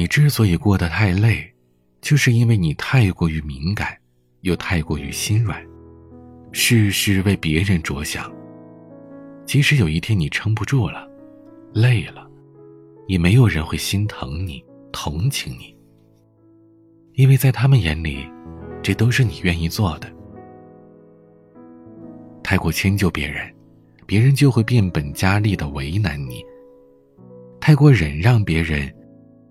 你之所以过得太累，就是因为你太过于敏感，又太过于心软，事事为别人着想。即使有一天你撑不住了，累了，也没有人会心疼你、同情你，因为在他们眼里，这都是你愿意做的。太过迁就别人，别人就会变本加厉的为难你；太过忍让别人，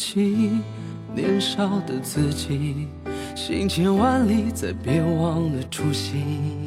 起，年少的自己，行千万里，再别忘了初心。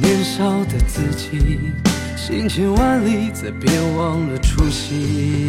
年少的自己，行千万里，再别忘了初心。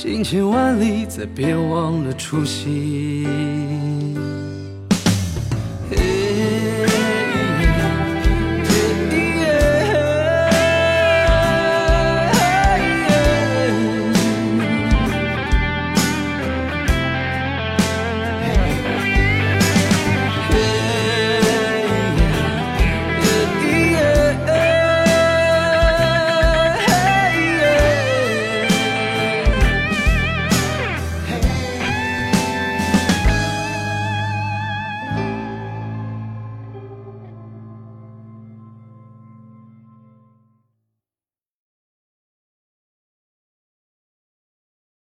行千万里再别忘了初心。